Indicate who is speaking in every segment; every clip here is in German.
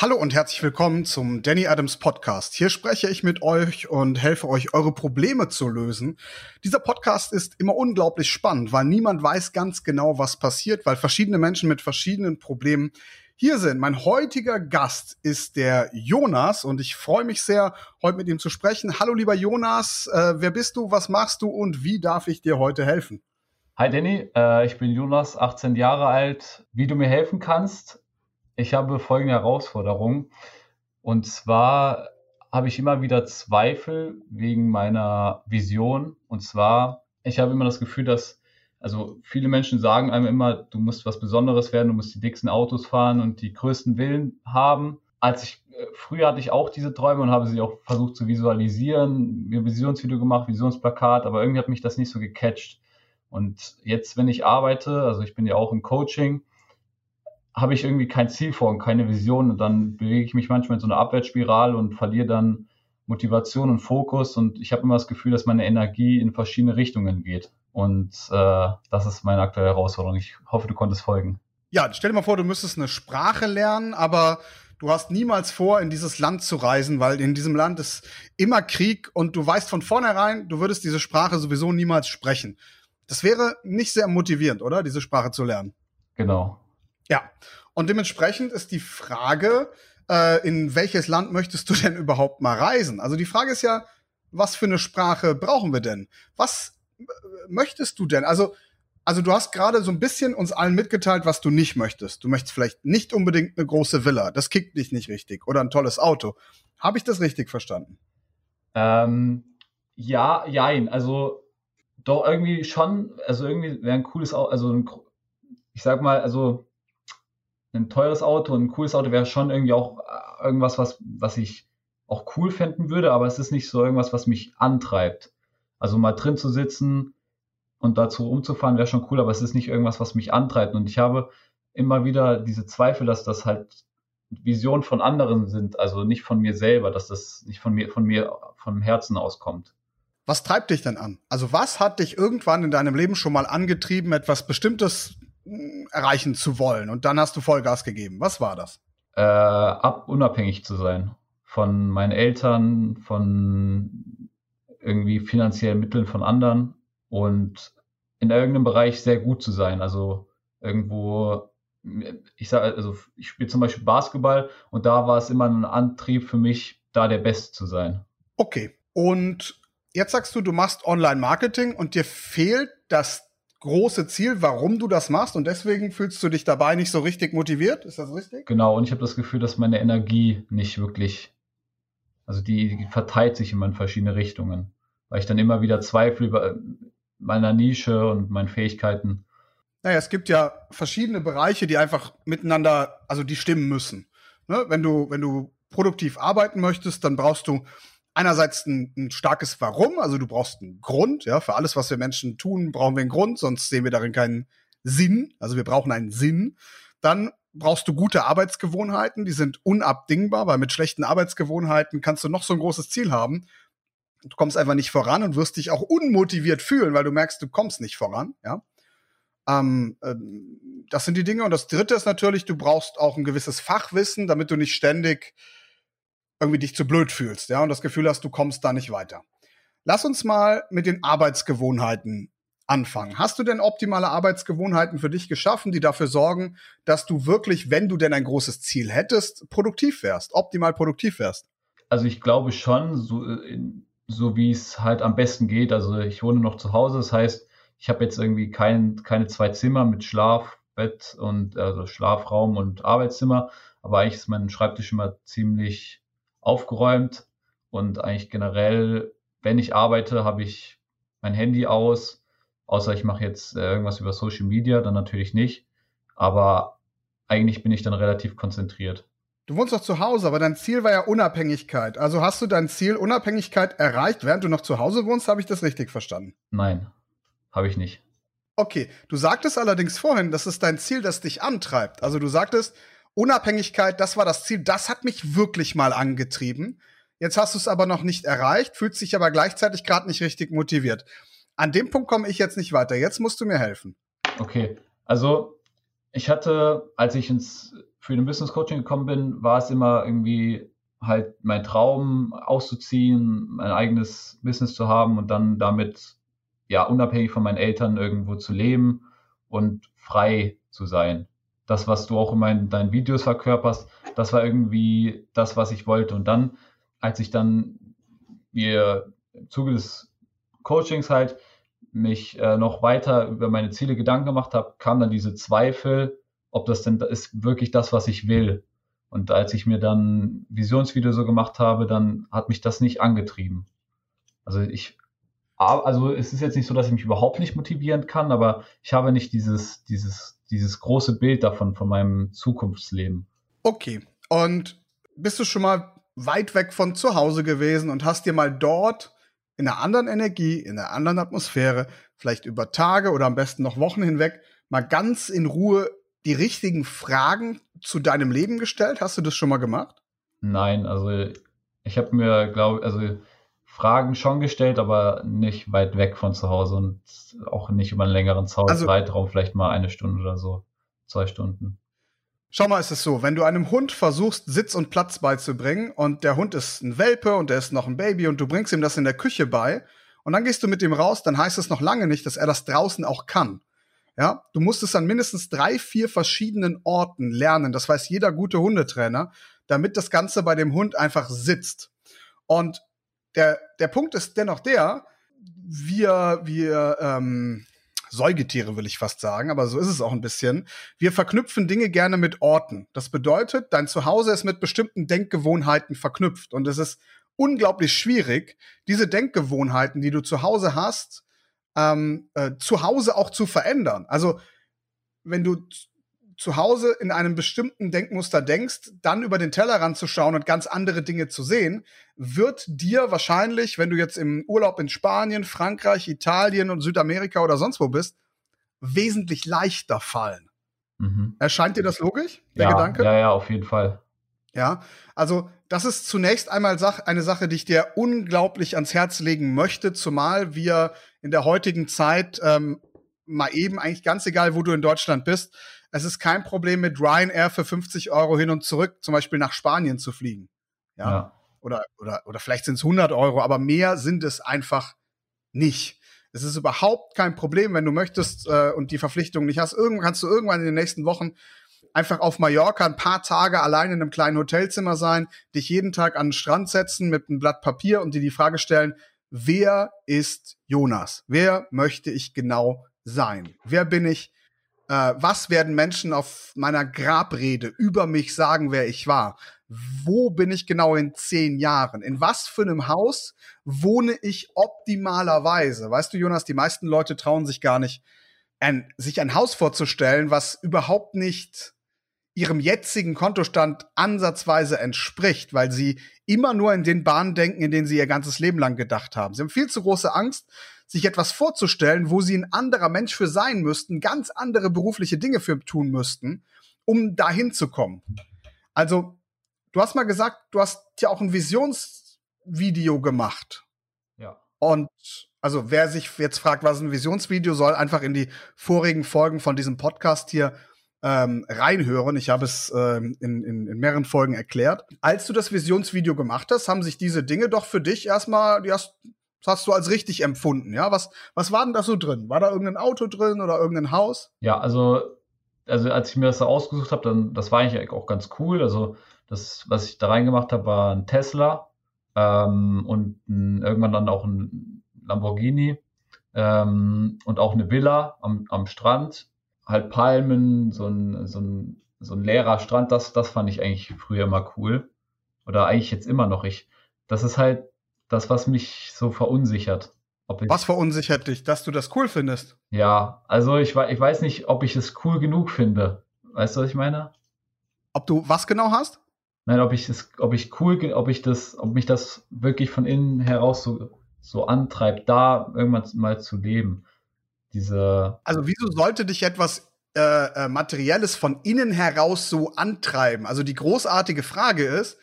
Speaker 1: Hallo und herzlich willkommen zum Danny Adams Podcast. Hier spreche ich mit euch und helfe euch, eure Probleme zu lösen. Dieser Podcast ist immer unglaublich spannend, weil niemand weiß ganz genau, was passiert, weil verschiedene Menschen mit verschiedenen Problemen hier sind. Mein heutiger Gast ist der Jonas und ich freue mich sehr, heute mit ihm zu sprechen. Hallo lieber Jonas, äh, wer bist du, was machst du und wie darf ich dir heute helfen?
Speaker 2: Hi Danny, äh, ich bin Jonas, 18 Jahre alt. Wie du mir helfen kannst? Ich habe folgende Herausforderung. Und zwar habe ich immer wieder Zweifel wegen meiner Vision. Und zwar, ich habe immer das Gefühl, dass, also viele Menschen sagen einem immer, du musst was Besonderes werden, du musst die dicksten Autos fahren und die größten Willen haben. Als ich, äh, früher hatte ich auch diese Träume und habe sie auch versucht zu visualisieren, mir Visionsvideo gemacht, Visionsplakat, aber irgendwie hat mich das nicht so gecatcht. Und jetzt, wenn ich arbeite, also ich bin ja auch im Coaching, habe ich irgendwie kein Ziel vor und keine Vision und dann bewege ich mich manchmal in so einer Abwärtsspirale und verliere dann Motivation und Fokus und ich habe immer das Gefühl, dass meine Energie in verschiedene Richtungen geht. Und äh, das ist meine aktuelle Herausforderung. Ich hoffe, du konntest folgen.
Speaker 1: Ja, stell dir mal vor, du müsstest eine Sprache lernen, aber du hast niemals vor, in dieses Land zu reisen, weil in diesem Land ist immer Krieg und du weißt von vornherein, du würdest diese Sprache sowieso niemals sprechen. Das wäre nicht sehr motivierend, oder? Diese Sprache zu lernen.
Speaker 2: Genau.
Speaker 1: Ja, und dementsprechend ist die Frage, äh, in welches Land möchtest du denn überhaupt mal reisen? Also die Frage ist ja, was für eine Sprache brauchen wir denn? Was äh, möchtest du denn? Also, also du hast gerade so ein bisschen uns allen mitgeteilt, was du nicht möchtest. Du möchtest vielleicht nicht unbedingt eine große Villa. Das kickt dich nicht richtig. Oder ein tolles Auto. Habe ich das richtig verstanden?
Speaker 2: Ähm, ja, jein. Also doch irgendwie schon. Also irgendwie wäre ein cooles Auto. Also ein, ich sag mal, also ein teures Auto und ein cooles Auto wäre schon irgendwie auch äh, irgendwas, was, was ich auch cool finden würde, aber es ist nicht so irgendwas, was mich antreibt. Also mal drin zu sitzen und dazu umzufahren wäre schon cool, aber es ist nicht irgendwas, was mich antreibt. Und ich habe immer wieder diese Zweifel, dass das halt Visionen von anderen sind, also nicht von mir selber, dass das nicht von mir, von mir, vom Herzen auskommt.
Speaker 1: Was treibt dich denn an? Also was hat dich irgendwann in deinem Leben schon mal angetrieben, etwas Bestimmtes erreichen zu wollen. Und dann hast du Vollgas gegeben. Was war das?
Speaker 2: Äh, ab unabhängig zu sein von meinen Eltern, von irgendwie finanziellen Mitteln von anderen und in irgendeinem Bereich sehr gut zu sein. Also irgendwo, ich sage, also ich spiele zum Beispiel Basketball und da war es immer ein Antrieb für mich, da der Beste zu sein.
Speaker 1: Okay. Und jetzt sagst du, du machst Online-Marketing und dir fehlt das große Ziel, warum du das machst und deswegen fühlst du dich dabei nicht so richtig motiviert. Ist das richtig?
Speaker 2: Genau, und ich habe das Gefühl, dass meine Energie nicht wirklich, also die, die verteilt sich immer in verschiedene Richtungen, weil ich dann immer wieder zweifle über meiner Nische und meinen Fähigkeiten.
Speaker 1: Naja, es gibt ja verschiedene Bereiche, die einfach miteinander, also die stimmen müssen. Ne? Wenn du, wenn du produktiv arbeiten möchtest, dann brauchst du einerseits ein, ein, starkes Warum, also du brauchst einen Grund, ja, für alles, was wir Menschen tun, brauchen wir einen Grund, sonst sehen wir darin keinen Sinn. Also wir brauchen einen Sinn. Dann brauchst du gute Arbeitsgewohnheiten, die sind unabdingbar, weil mit schlechten Arbeitsgewohnheiten kannst du noch so ein großes Ziel haben. Du kommst einfach nicht voran und wirst dich auch unmotiviert fühlen, weil du merkst, du kommst nicht voran, ja. Ähm, ähm, das sind die Dinge. Und das dritte ist natürlich, du brauchst auch ein gewisses Fachwissen, damit du nicht ständig irgendwie dich zu blöd fühlst, ja, und das Gefühl hast, du kommst da nicht weiter. Lass uns mal mit den Arbeitsgewohnheiten anfangen. Hast du denn optimale Arbeitsgewohnheiten für dich geschaffen, die dafür sorgen, dass du wirklich, wenn du denn ein großes Ziel hättest, produktiv wärst, optimal produktiv wärst?
Speaker 2: Also ich glaube schon, so, so wie es halt am besten geht. Also ich wohne noch zu Hause, das heißt, ich habe jetzt irgendwie kein, keine zwei Zimmer mit Schlaf, Bett und also Schlafraum und Arbeitszimmer, aber eigentlich ist mein Schreibtisch immer ziemlich aufgeräumt und eigentlich generell, wenn ich arbeite, habe ich mein Handy aus, außer ich mache jetzt äh, irgendwas über Social Media, dann natürlich nicht. Aber eigentlich bin ich dann relativ konzentriert.
Speaker 1: Du wohnst doch zu Hause, aber dein Ziel war ja Unabhängigkeit. Also hast du dein Ziel Unabhängigkeit erreicht, während du noch zu Hause wohnst? Habe ich das richtig verstanden?
Speaker 2: Nein, habe ich nicht.
Speaker 1: Okay, du sagtest allerdings vorhin, das ist dein Ziel, das dich antreibt. Also du sagtest, Unabhängigkeit, das war das Ziel, das hat mich wirklich mal angetrieben. Jetzt hast du es aber noch nicht erreicht, fühlst dich aber gleichzeitig gerade nicht richtig motiviert. An dem Punkt komme ich jetzt nicht weiter. Jetzt musst du mir helfen.
Speaker 2: Okay, also ich hatte, als ich ins für den Business Coaching gekommen bin, war es immer irgendwie halt mein Traum auszuziehen, mein eigenes Business zu haben und dann damit ja unabhängig von meinen Eltern irgendwo zu leben und frei zu sein. Das, was du auch in meinen, deinen Videos verkörperst, das war irgendwie das, was ich wollte. Und dann, als ich dann mir im Zuge des Coachings halt mich äh, noch weiter über meine Ziele Gedanken gemacht habe, kam dann diese Zweifel, ob das denn ist wirklich das, was ich will. Und als ich mir dann Visionsvideo so gemacht habe, dann hat mich das nicht angetrieben. Also ich, also es ist jetzt nicht so, dass ich mich überhaupt nicht motivieren kann, aber ich habe nicht dieses, dieses, dieses große Bild davon, von meinem Zukunftsleben.
Speaker 1: Okay. Und bist du schon mal weit weg von zu Hause gewesen und hast dir mal dort in einer anderen Energie, in einer anderen Atmosphäre, vielleicht über Tage oder am besten noch Wochen hinweg, mal ganz in Ruhe die richtigen Fragen zu deinem Leben gestellt? Hast du das schon mal gemacht?
Speaker 2: Nein, also ich habe mir, glaube also Fragen schon gestellt, aber nicht weit weg von zu Hause und auch nicht über einen längeren Zeitraum, also, vielleicht mal eine Stunde oder so, zwei Stunden.
Speaker 1: Schau mal, ist es so, wenn du einem Hund versuchst, Sitz und Platz beizubringen und der Hund ist ein Welpe und er ist noch ein Baby und du bringst ihm das in der Küche bei und dann gehst du mit ihm raus, dann heißt es noch lange nicht, dass er das draußen auch kann. Ja, du musst es an mindestens drei, vier verschiedenen Orten lernen. Das weiß jeder gute Hundetrainer, damit das Ganze bei dem Hund einfach sitzt. Und der, der Punkt ist dennoch der, wir, wir, ähm, Säugetiere will ich fast sagen, aber so ist es auch ein bisschen. Wir verknüpfen Dinge gerne mit Orten. Das bedeutet, dein Zuhause ist mit bestimmten Denkgewohnheiten verknüpft und es ist unglaublich schwierig, diese Denkgewohnheiten, die du zu Hause hast, ähm, äh, zu Hause auch zu verändern. Also wenn du zu Hause in einem bestimmten Denkmuster denkst, dann über den Tellerrand zu schauen und ganz andere Dinge zu sehen, wird dir wahrscheinlich, wenn du jetzt im Urlaub in Spanien, Frankreich, Italien und Südamerika oder sonst wo bist, wesentlich leichter fallen. Mhm. Erscheint dir das logisch,
Speaker 2: der ja, Gedanke? Ja, ja, auf jeden Fall.
Speaker 1: Ja, also das ist zunächst einmal eine Sache, die ich dir unglaublich ans Herz legen möchte, zumal wir in der heutigen Zeit ähm, mal eben eigentlich ganz egal, wo du in Deutschland bist, es ist kein Problem mit Ryanair für 50 Euro hin und zurück, zum Beispiel nach Spanien zu fliegen. Ja. ja. Oder, oder, oder vielleicht sind es 100 Euro, aber mehr sind es einfach nicht. Es ist überhaupt kein Problem, wenn du möchtest äh, und die Verpflichtung nicht hast. Irgendwann kannst du irgendwann in den nächsten Wochen einfach auf Mallorca ein paar Tage allein in einem kleinen Hotelzimmer sein, dich jeden Tag an den Strand setzen mit einem Blatt Papier und dir die Frage stellen, wer ist Jonas? Wer möchte ich genau sein? Wer bin ich? Äh, was werden Menschen auf meiner Grabrede über mich sagen, wer ich war? Wo bin ich genau in zehn Jahren? In was für einem Haus wohne ich optimalerweise? Weißt du, Jonas, die meisten Leute trauen sich gar nicht, ein, sich ein Haus vorzustellen, was überhaupt nicht ihrem jetzigen Kontostand ansatzweise entspricht, weil sie immer nur in den Bahnen denken, in denen sie ihr ganzes Leben lang gedacht haben. Sie haben viel zu große Angst, sich etwas vorzustellen, wo sie ein anderer Mensch für sein müssten, ganz andere berufliche Dinge für tun müssten, um dahin zu kommen. Also, du hast mal gesagt, du hast ja auch ein Visionsvideo gemacht.
Speaker 2: Ja.
Speaker 1: Und also wer sich jetzt fragt, was ein Visionsvideo soll, einfach in die vorigen Folgen von diesem Podcast hier ähm, reinhören. Ich habe es ähm, in, in, in mehreren Folgen erklärt. Als du das Visionsvideo gemacht hast, haben sich diese Dinge doch für dich erstmal, die hast, das hast du als richtig empfunden, ja? Was, was war denn da so drin? War da irgendein Auto drin oder irgendein Haus?
Speaker 2: Ja, also, also als ich mir das so ausgesucht habe, dann, das war eigentlich auch ganz cool. Also, das, was ich da reingemacht habe, war ein Tesla ähm, und ein, irgendwann dann auch ein Lamborghini ähm, und auch eine Villa am, am Strand halt Palmen, so ein, so ein, so ein leerer Strand, das, das fand ich eigentlich früher immer cool. Oder eigentlich jetzt immer noch. Ich, das ist halt das, was mich so verunsichert.
Speaker 1: was verunsichert dich, dass du das cool findest?
Speaker 2: Ja, also ich, ich weiß nicht, ob ich es cool genug finde. Weißt du, was ich meine?
Speaker 1: Ob du was genau hast?
Speaker 2: Nein, ob ich es, ob ich cool, ob ich das, ob mich das wirklich von innen heraus so, so antreibt, da irgendwann mal zu leben diese.
Speaker 1: Also wieso sollte dich etwas äh, äh, Materielles von innen heraus so antreiben? Also die großartige Frage ist,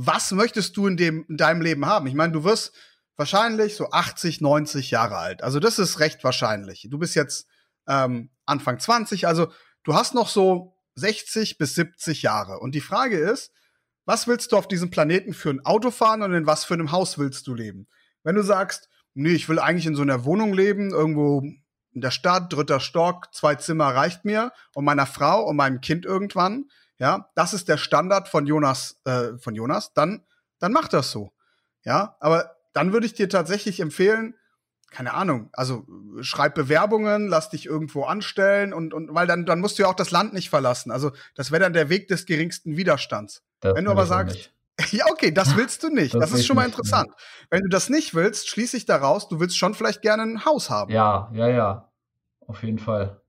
Speaker 1: was möchtest du in, dem, in deinem Leben haben? Ich meine, du wirst wahrscheinlich so 80, 90 Jahre alt. Also das ist recht wahrscheinlich. Du bist jetzt ähm, Anfang 20, also du hast noch so 60 bis 70 Jahre. Und die Frage ist, was willst du auf diesem Planeten für ein Auto fahren und in was für einem Haus willst du leben? Wenn du sagst, nee, ich will eigentlich in so einer Wohnung leben, irgendwo in der Stadt, dritter Stock, zwei Zimmer reicht mir und meiner Frau und meinem Kind irgendwann, ja, das ist der Standard von Jonas, äh, von Jonas, dann, dann mach das so. Ja, aber dann würde ich dir tatsächlich empfehlen, keine Ahnung, also schreib Bewerbungen, lass dich irgendwo anstellen und, und weil dann, dann musst du ja auch das Land nicht verlassen. Also das wäre dann der Weg des geringsten Widerstands. Das Wenn du aber sagst, ja, okay, das willst du nicht. Das, das ist schon mal interessant. Nicht. Wenn du das nicht willst, schließe ich daraus, du willst schon vielleicht gerne ein Haus haben.
Speaker 2: Ja, ja, ja. Auf jeden Fall.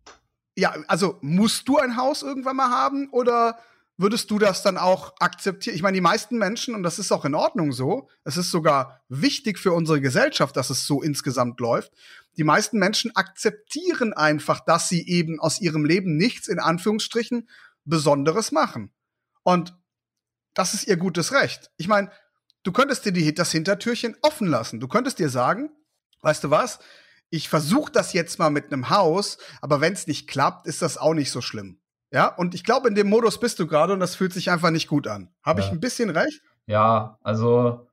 Speaker 1: Ja, also musst du ein Haus irgendwann mal haben oder würdest du das dann auch akzeptieren? Ich meine, die meisten Menschen, und das ist auch in Ordnung so, es ist sogar wichtig für unsere Gesellschaft, dass es so insgesamt läuft. Die meisten Menschen akzeptieren einfach, dass sie eben aus ihrem Leben nichts in Anführungsstrichen Besonderes machen. Und das ist ihr gutes Recht. Ich meine, du könntest dir die, das Hintertürchen offen lassen. Du könntest dir sagen, weißt du was? Ich versuche das jetzt mal mit einem Haus, aber wenn es nicht klappt, ist das auch nicht so schlimm. Ja, und ich glaube, in dem Modus bist du gerade und das fühlt sich einfach nicht gut an. Habe ja. ich ein bisschen recht?
Speaker 2: Ja, also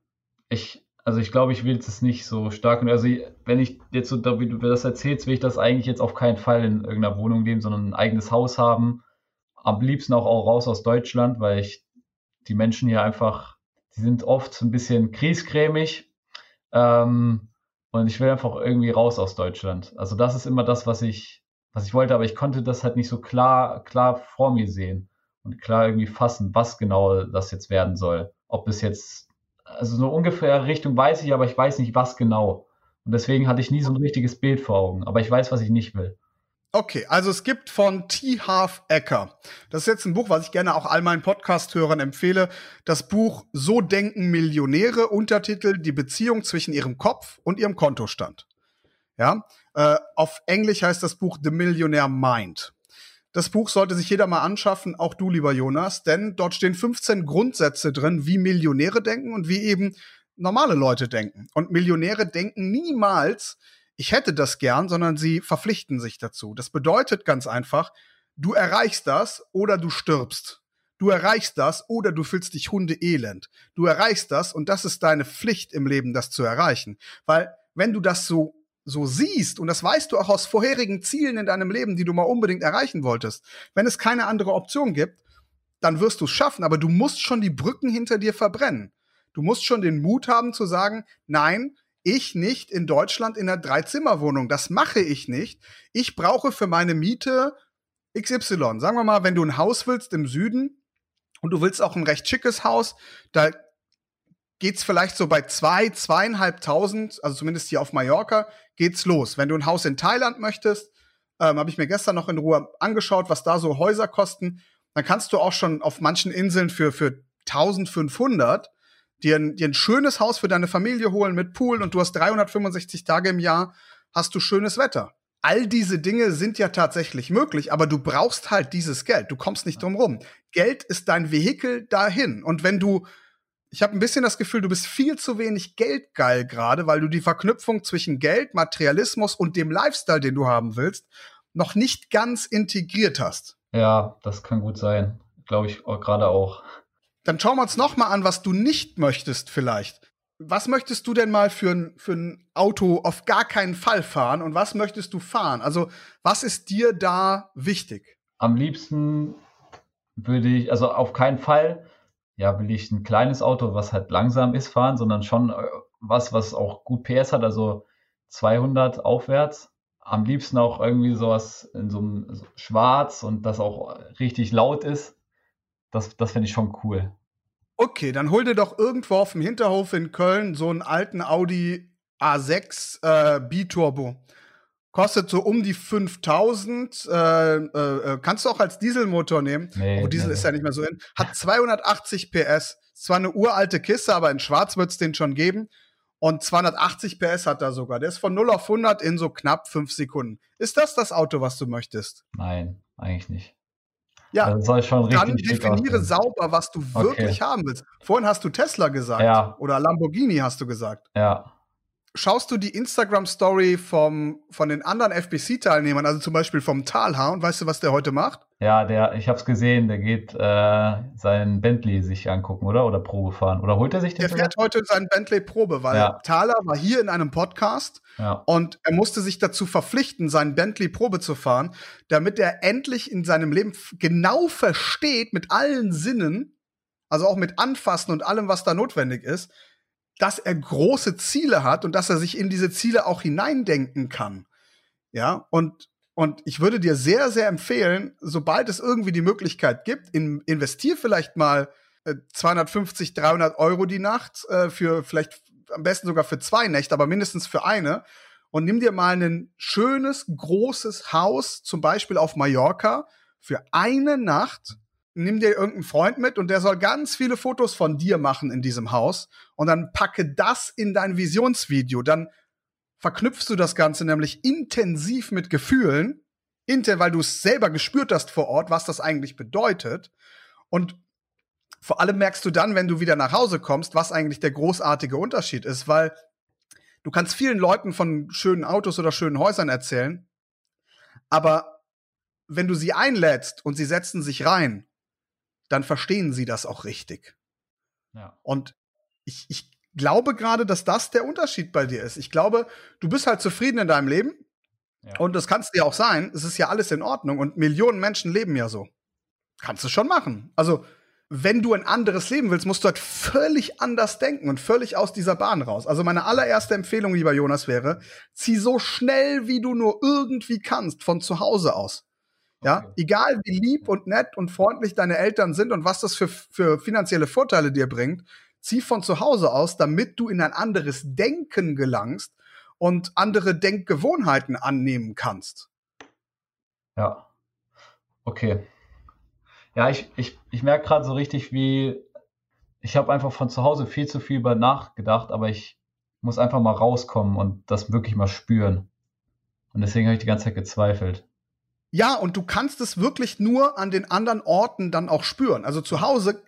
Speaker 2: ich, also ich glaube, ich will es nicht so stark. Also wenn ich jetzt so, wie du das erzählst, will ich das eigentlich jetzt auf keinen Fall in irgendeiner Wohnung leben, sondern ein eigenes Haus haben. Am liebsten auch, auch raus aus Deutschland, weil ich die Menschen hier einfach, die sind oft ein bisschen kriescremig. Ähm, und ich will einfach irgendwie raus aus Deutschland. Also das ist immer das, was ich was ich wollte, aber ich konnte das halt nicht so klar, klar vor mir sehen und klar irgendwie fassen, was genau das jetzt werden soll. Ob es jetzt, also so ungefähr Richtung weiß ich, aber ich weiß nicht, was genau. Und deswegen hatte ich nie so ein richtiges Bild vor Augen. Aber ich weiß, was ich nicht will.
Speaker 1: Okay, also es gibt von T. Half Ecker. Das ist jetzt ein Buch, was ich gerne auch all meinen Podcast-Hörern empfehle. Das Buch So denken Millionäre, Untertitel Die Beziehung zwischen ihrem Kopf und ihrem Kontostand. Ja, äh, auf Englisch heißt das Buch The Millionaire Mind. Das Buch sollte sich jeder mal anschaffen, auch du, lieber Jonas, denn dort stehen 15 Grundsätze drin, wie Millionäre denken und wie eben normale Leute denken. Und Millionäre denken niemals, ich hätte das gern, sondern sie verpflichten sich dazu. Das bedeutet ganz einfach, du erreichst das oder du stirbst. Du erreichst das oder du fühlst dich hundeelend. Du erreichst das und das ist deine Pflicht im Leben, das zu erreichen. Weil wenn du das so so siehst, und das weißt du auch aus vorherigen Zielen in deinem Leben, die du mal unbedingt erreichen wolltest, wenn es keine andere Option gibt, dann wirst du es schaffen, aber du musst schon die Brücken hinter dir verbrennen. Du musst schon den Mut haben zu sagen, nein, ich nicht in Deutschland in einer Dreizimmerwohnung. Das mache ich nicht. Ich brauche für meine Miete XY. Sagen wir mal, wenn du ein Haus willst im Süden und du willst auch ein recht schickes Haus, da geht's vielleicht so bei zwei, zweieinhalbtausend, also zumindest hier auf Mallorca, geht's los. Wenn du ein Haus in Thailand möchtest, ähm, habe ich mir gestern noch in Ruhe angeschaut, was da so Häuser kosten, dann kannst du auch schon auf manchen Inseln für, für 1500 dir ein, dir ein schönes Haus für deine Familie holen mit Pool und du hast 365 Tage im Jahr, hast du schönes Wetter. All diese Dinge sind ja tatsächlich möglich, aber du brauchst halt dieses Geld. Du kommst nicht drum rum. Geld ist dein Vehikel dahin. Und wenn du ich habe ein bisschen das Gefühl, du bist viel zu wenig geldgeil gerade, weil du die Verknüpfung zwischen Geld, Materialismus und dem Lifestyle, den du haben willst, noch nicht ganz integriert hast.
Speaker 2: Ja, das kann gut sein. Glaube ich gerade auch.
Speaker 1: Dann schauen wir uns noch mal an, was du nicht möchtest vielleicht. Was möchtest du denn mal für ein, für ein Auto auf gar keinen Fall fahren und was möchtest du fahren? Also, was ist dir da wichtig?
Speaker 2: Am liebsten würde ich, also auf keinen Fall ja, will ich ein kleines Auto, was halt langsam ist, fahren, sondern schon äh, was, was auch gut PS hat, also 200 aufwärts. Am liebsten auch irgendwie sowas in so einem Schwarz und das auch richtig laut ist. Das, das finde ich schon cool.
Speaker 1: Okay, dann hol dir doch irgendwo auf dem Hinterhof in Köln so einen alten Audi A6 äh, B-Turbo kostet so um die 5000. Äh, äh, äh, kannst du auch als Dieselmotor nehmen. Nee, oh, Diesel nee, ist ja nicht mehr so in. Hat 280 PS. zwar eine uralte Kiste, aber in Schwarz wird es den schon geben. Und 280 PS hat er sogar. Der ist von 0 auf 100 in so knapp 5 Sekunden. Ist das das Auto, was du möchtest?
Speaker 2: Nein, eigentlich nicht.
Speaker 1: Ja, also dann definiere sauber, was du okay. wirklich haben willst. Vorhin hast du Tesla gesagt. Ja. Oder Lamborghini hast du gesagt.
Speaker 2: Ja
Speaker 1: schaust du die Instagram-Story von den anderen FBC-Teilnehmern, also zum Beispiel vom Talha, und weißt du, was der heute macht?
Speaker 2: Ja, der, ich habe es gesehen, der geht äh, seinen Bentley sich angucken, oder? Oder Probe fahren. Oder holt er sich den?
Speaker 1: Der fährt heute seinen Bentley Probe, weil ja. Thaler war hier in einem Podcast ja. und er musste sich dazu verpflichten, seinen Bentley Probe zu fahren, damit er endlich in seinem Leben genau versteht, mit allen Sinnen, also auch mit Anfassen und allem, was da notwendig ist, dass er große Ziele hat und dass er sich in diese Ziele auch hineindenken kann. Ja, und und ich würde dir sehr, sehr empfehlen, sobald es irgendwie die Möglichkeit gibt, in, investier vielleicht mal äh, 250, 300 Euro die Nacht äh, für vielleicht am besten sogar für zwei Nächte, aber mindestens für eine. Und nimm dir mal ein schönes, großes Haus, zum Beispiel auf Mallorca, für eine Nacht. Nimm dir irgendeinen Freund mit und der soll ganz viele Fotos von dir machen in diesem Haus. Und dann packe das in dein Visionsvideo. Dann verknüpfst du das Ganze nämlich intensiv mit Gefühlen, weil du es selber gespürt hast vor Ort, was das eigentlich bedeutet. Und vor allem merkst du dann, wenn du wieder nach Hause kommst, was eigentlich der großartige Unterschied ist, weil du kannst vielen Leuten von schönen Autos oder schönen Häusern erzählen, aber wenn du sie einlädst und sie setzen sich rein, dann verstehen sie das auch richtig. Ja. Und ich, ich glaube gerade, dass das der Unterschied bei dir ist. Ich glaube, du bist halt zufrieden in deinem Leben. Ja. Und das kannst du ja auch sein. Es ist ja alles in Ordnung. Und Millionen Menschen leben ja so. Kannst du schon machen. Also, wenn du ein anderes Leben willst, musst du halt völlig anders denken und völlig aus dieser Bahn raus. Also meine allererste Empfehlung, lieber Jonas, wäre, zieh so schnell wie du nur irgendwie kannst von zu Hause aus. Ja, okay. egal wie lieb und nett und freundlich deine Eltern sind und was das für, für finanzielle Vorteile dir bringt, zieh von zu Hause aus, damit du in ein anderes Denken gelangst und andere Denkgewohnheiten annehmen kannst.
Speaker 2: Ja. Okay. Ja, ich, ich, ich merke gerade so richtig, wie ich habe einfach von zu Hause viel zu viel über nachgedacht, aber ich muss einfach mal rauskommen und das wirklich mal spüren. Und deswegen habe ich die ganze Zeit gezweifelt.
Speaker 1: Ja, und du kannst es wirklich nur an den anderen Orten dann auch spüren. Also zu Hause,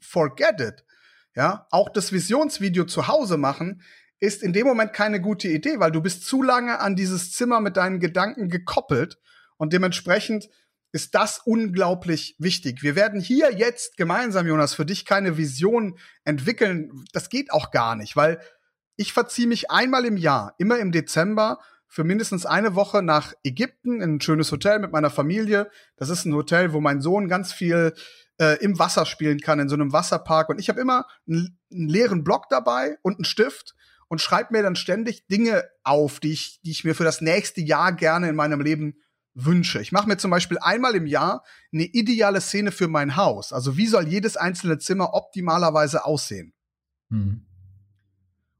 Speaker 1: forget it. Ja, auch das Visionsvideo zu Hause machen ist in dem Moment keine gute Idee, weil du bist zu lange an dieses Zimmer mit deinen Gedanken gekoppelt und dementsprechend ist das unglaublich wichtig. Wir werden hier jetzt gemeinsam, Jonas, für dich keine Vision entwickeln. Das geht auch gar nicht, weil ich verziehe mich einmal im Jahr, immer im Dezember, für mindestens eine Woche nach Ägypten in ein schönes Hotel mit meiner Familie. Das ist ein Hotel, wo mein Sohn ganz viel äh, im Wasser spielen kann, in so einem Wasserpark. Und ich habe immer einen, einen leeren Block dabei und einen Stift und schreibe mir dann ständig Dinge auf, die ich, die ich mir für das nächste Jahr gerne in meinem Leben wünsche. Ich mache mir zum Beispiel einmal im Jahr eine ideale Szene für mein Haus. Also wie soll jedes einzelne Zimmer optimalerweise aussehen? Hm.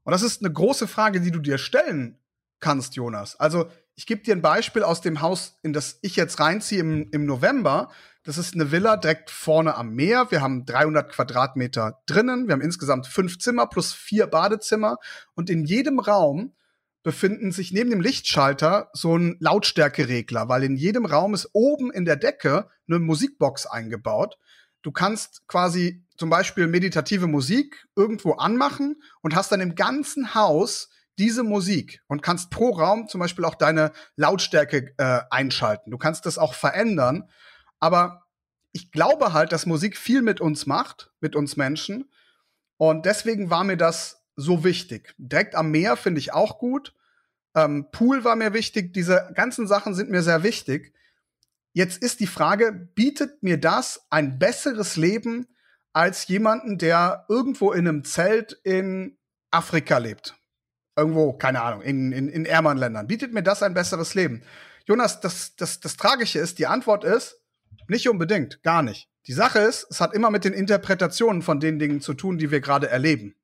Speaker 1: Und das ist eine große Frage, die du dir stellen kannst, Jonas. Also ich gebe dir ein Beispiel aus dem Haus, in das ich jetzt reinziehe im, im November. Das ist eine Villa direkt vorne am Meer. Wir haben 300 Quadratmeter drinnen. Wir haben insgesamt fünf Zimmer plus vier Badezimmer. Und in jedem Raum befinden sich neben dem Lichtschalter so ein Lautstärkeregler, weil in jedem Raum ist oben in der Decke eine Musikbox eingebaut. Du kannst quasi zum Beispiel meditative Musik irgendwo anmachen und hast dann im ganzen Haus diese Musik und kannst pro Raum zum Beispiel auch deine Lautstärke äh, einschalten. Du kannst das auch verändern. Aber ich glaube halt, dass Musik viel mit uns macht, mit uns Menschen. Und deswegen war mir das so wichtig. Direkt am Meer finde ich auch gut. Ähm, Pool war mir wichtig. Diese ganzen Sachen sind mir sehr wichtig. Jetzt ist die Frage, bietet mir das ein besseres Leben als jemanden, der irgendwo in einem Zelt in Afrika lebt? Irgendwo, keine Ahnung, in, in, in ärmeren Ländern. Bietet mir das ein besseres Leben? Jonas, das, das, das Tragische ist, die Antwort ist, nicht unbedingt, gar nicht. Die Sache ist, es hat immer mit den Interpretationen von den Dingen zu tun, die wir gerade erleben.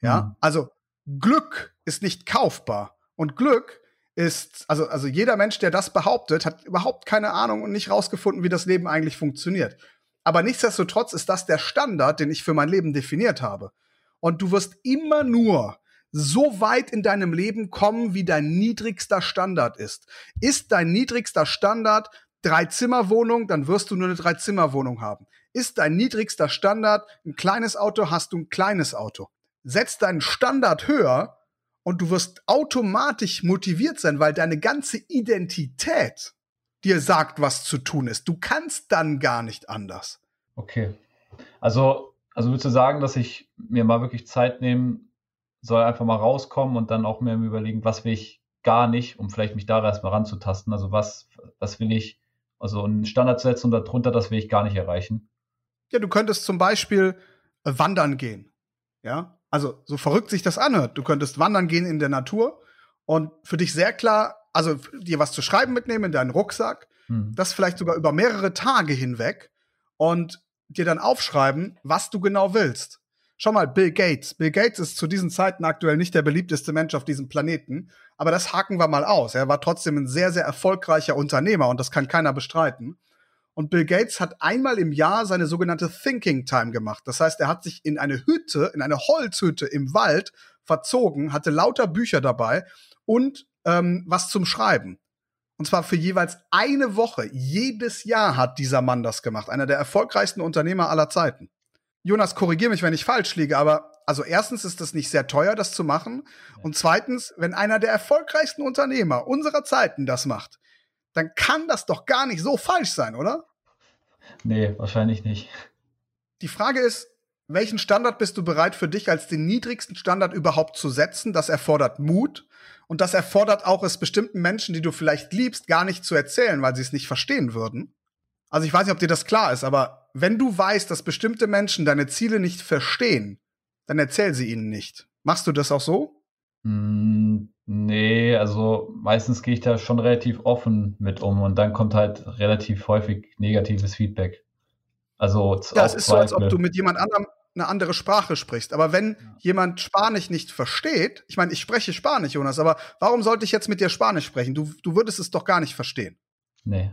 Speaker 1: Ja, mhm. also Glück ist nicht kaufbar und Glück ist, also, also jeder Mensch, der das behauptet, hat überhaupt keine Ahnung und nicht rausgefunden, wie das Leben eigentlich funktioniert. Aber nichtsdestotrotz ist das der Standard, den ich für mein Leben definiert habe. Und du wirst immer nur so weit in deinem Leben kommen, wie dein niedrigster Standard ist. Ist dein niedrigster Standard Drei-Zimmer-Wohnung, dann wirst du nur eine Drei-Zimmer-Wohnung haben. Ist dein niedrigster Standard ein kleines Auto, hast du ein kleines Auto. Setz deinen Standard höher und du wirst automatisch motiviert sein, weil deine ganze Identität dir sagt, was zu tun ist. Du kannst dann gar nicht anders.
Speaker 2: Okay. Also, also würdest du sagen, dass ich mir mal wirklich Zeit nehmen soll, einfach mal rauskommen und dann auch mir überlegen, was will ich gar nicht, um vielleicht mich da erstmal ranzutasten. Also was, was will ich, also einen Standard setzen und darunter, das will ich gar nicht erreichen.
Speaker 1: Ja, du könntest zum Beispiel äh, wandern gehen. Ja, also so verrückt sich das anhört. Du könntest wandern gehen in der Natur und für dich sehr klar, also dir was zu schreiben mitnehmen in deinen Rucksack, hm. das vielleicht sogar über mehrere Tage hinweg und dir dann aufschreiben, was du genau willst. Schau mal, Bill Gates. Bill Gates ist zu diesen Zeiten aktuell nicht der beliebteste Mensch auf diesem Planeten, aber das haken wir mal aus. Er war trotzdem ein sehr, sehr erfolgreicher Unternehmer und das kann keiner bestreiten. Und Bill Gates hat einmal im Jahr seine sogenannte Thinking Time gemacht. Das heißt, er hat sich in eine Hütte, in eine Holzhütte im Wald verzogen, hatte lauter Bücher dabei und ähm, was zum Schreiben. Und zwar für jeweils eine Woche. Jedes Jahr hat dieser Mann das gemacht. Einer der erfolgreichsten Unternehmer aller Zeiten. Jonas, korrigier mich, wenn ich falsch liege, aber also erstens ist es nicht sehr teuer, das zu machen. Und zweitens, wenn einer der erfolgreichsten Unternehmer unserer Zeiten das macht, dann kann das doch gar nicht so falsch sein, oder?
Speaker 2: Nee, wahrscheinlich nicht.
Speaker 1: Die Frage ist, welchen Standard bist du bereit für dich als den niedrigsten Standard überhaupt zu setzen? Das erfordert Mut und das erfordert auch es bestimmten Menschen, die du vielleicht liebst, gar nicht zu erzählen, weil sie es nicht verstehen würden. Also ich weiß nicht, ob dir das klar ist, aber wenn du weißt, dass bestimmte Menschen deine Ziele nicht verstehen, dann erzähl sie ihnen nicht. Machst du das auch so?
Speaker 2: Mm, nee, also meistens gehe ich da schon relativ offen mit um und dann kommt halt relativ häufig negatives Feedback. Also
Speaker 1: ja, es ist so, als ob du mit jemand anderem eine andere Sprache sprichst. Aber wenn ja. jemand Spanisch nicht versteht, ich meine, ich spreche Spanisch, Jonas, aber warum sollte ich jetzt mit dir Spanisch sprechen? Du, du würdest es doch gar nicht verstehen.
Speaker 2: Nee.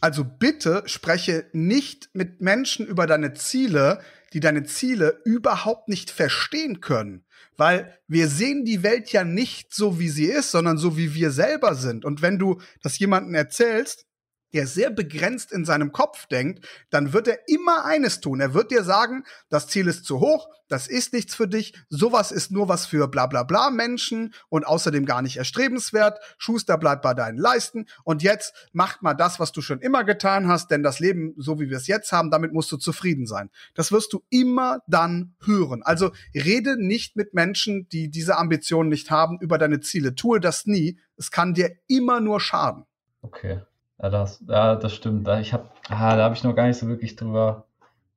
Speaker 1: Also bitte spreche nicht mit Menschen über deine Ziele, die deine Ziele überhaupt nicht verstehen können. Weil wir sehen die Welt ja nicht so, wie sie ist, sondern so, wie wir selber sind. Und wenn du das jemandem erzählst, der sehr begrenzt in seinem Kopf denkt, dann wird er immer eines tun. Er wird dir sagen, das Ziel ist zu hoch, das ist nichts für dich, sowas ist nur was für bla bla bla Menschen und außerdem gar nicht erstrebenswert. Schuster bleibt bei deinen Leisten und jetzt macht mal das, was du schon immer getan hast, denn das Leben, so wie wir es jetzt haben, damit musst du zufrieden sein. Das wirst du immer dann hören. Also rede nicht mit Menschen, die diese Ambitionen nicht haben, über deine Ziele. Tue das nie. Es kann dir immer nur schaden.
Speaker 2: Okay. Ja, das, ja, das stimmt. Da, ich hab, ah, da habe ich noch gar nicht so wirklich drüber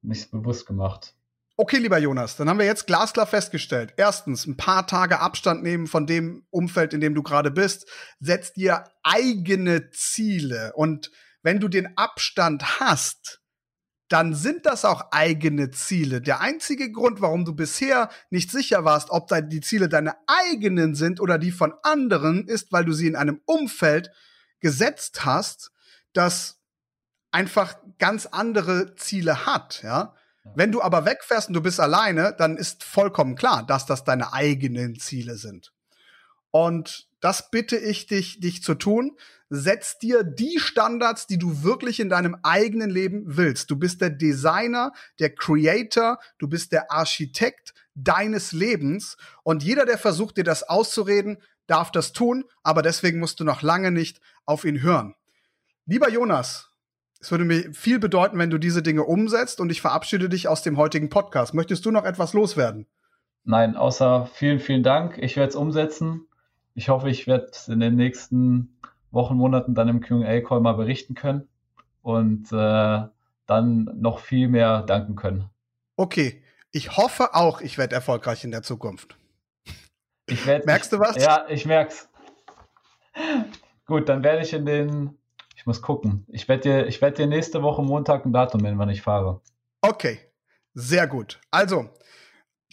Speaker 2: nicht bewusst gemacht.
Speaker 1: Okay, lieber Jonas, dann haben wir jetzt glasklar festgestellt. Erstens, ein paar Tage Abstand nehmen von dem Umfeld, in dem du gerade bist. Setz dir eigene Ziele. Und wenn du den Abstand hast, dann sind das auch eigene Ziele. Der einzige Grund, warum du bisher nicht sicher warst, ob die Ziele deine eigenen sind oder die von anderen, ist, weil du sie in einem Umfeld gesetzt hast, das einfach ganz andere Ziele hat, ja. Wenn du aber wegfährst und du bist alleine, dann ist vollkommen klar, dass das deine eigenen Ziele sind. Und das bitte ich dich, dich zu tun. Setz dir die Standards, die du wirklich in deinem eigenen Leben willst. Du bist der Designer, der Creator, du bist der Architekt deines Lebens. Und jeder, der versucht, dir das auszureden, darf das tun, aber deswegen musst du noch lange nicht auf ihn hören. Lieber Jonas, es würde mir viel bedeuten, wenn du diese Dinge umsetzt und ich verabschiede dich aus dem heutigen Podcast. Möchtest du noch etwas loswerden?
Speaker 2: Nein, außer vielen, vielen Dank. Ich werde es umsetzen. Ich hoffe, ich werde in den nächsten Wochen, Monaten dann im QA-Call mal berichten können und äh, dann noch viel mehr danken können.
Speaker 1: Okay, ich hoffe auch, ich werde erfolgreich in der Zukunft.
Speaker 2: Ich werd,
Speaker 1: Merkst du was?
Speaker 2: Ja, ich merk's. Gut, dann werde ich in den. Ich muss gucken. Ich werde dir, ich dir nächste Woche Montag ein Datum nennen, wann ich fahre.
Speaker 1: Okay, sehr gut. Also,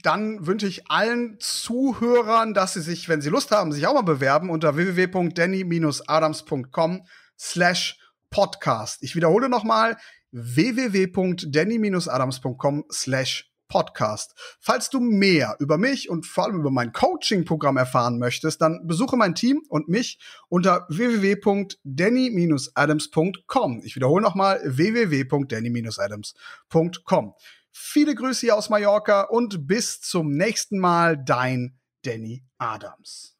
Speaker 1: dann wünsche ich allen Zuhörern, dass sie sich, wenn sie Lust haben, sich auch mal bewerben unter www.danny-adams.com slash podcast. Ich wiederhole nochmal www.danny-adams.com slash Podcast. Falls du mehr über mich und vor allem über mein Coaching-Programm erfahren möchtest, dann besuche mein Team und mich unter www.danny-adams.com. Ich wiederhole nochmal www.danny-adams.com. Viele Grüße hier aus Mallorca und bis zum nächsten Mal, dein Danny Adams.